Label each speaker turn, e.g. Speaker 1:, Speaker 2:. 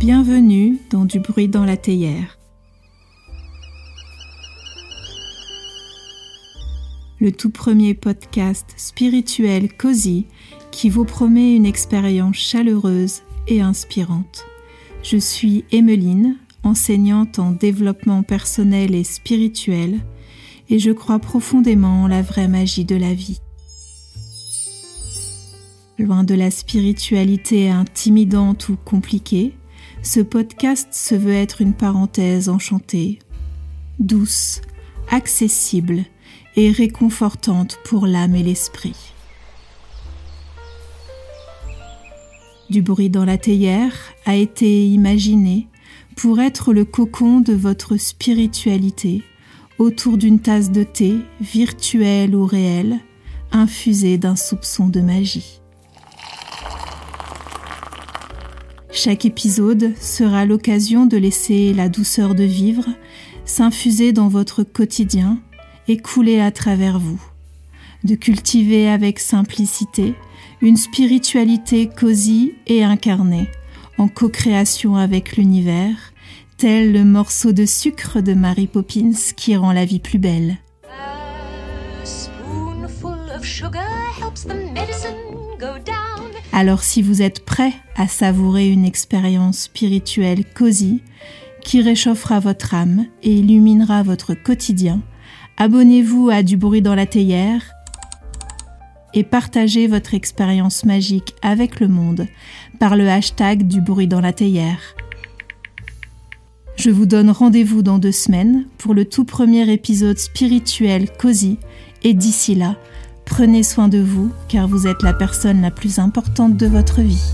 Speaker 1: Bienvenue dans Du bruit dans la théière. Le tout premier podcast spirituel cosy qui vous promet une expérience chaleureuse et inspirante. Je suis Emmeline, enseignante en développement personnel et spirituel, et je crois profondément en la vraie magie de la vie. Loin de la spiritualité intimidante ou compliquée, ce podcast se veut être une parenthèse enchantée, douce, accessible et réconfortante pour l'âme et l'esprit. Du bruit dans la théière a été imaginé pour être le cocon de votre spiritualité autour d'une tasse de thé, virtuelle ou réelle, infusée d'un soupçon de magie. Chaque épisode sera l'occasion de laisser la douceur de vivre s'infuser dans votre quotidien et couler à travers vous, de cultiver avec simplicité une spiritualité cosy et incarnée, en co-création avec l'univers, tel le morceau de sucre de Mary Poppins qui rend la vie plus belle. Alors si vous êtes prêt à savourer une expérience spirituelle cosy qui réchauffera votre âme et illuminera votre quotidien, abonnez-vous à Du bruit dans la théière et partagez votre expérience magique avec le monde par le hashtag Du bruit dans la théière. Je vous donne rendez-vous dans deux semaines pour le tout premier épisode spirituel cosy et d'ici là, Prenez soin de vous car vous êtes la personne la plus importante de votre vie.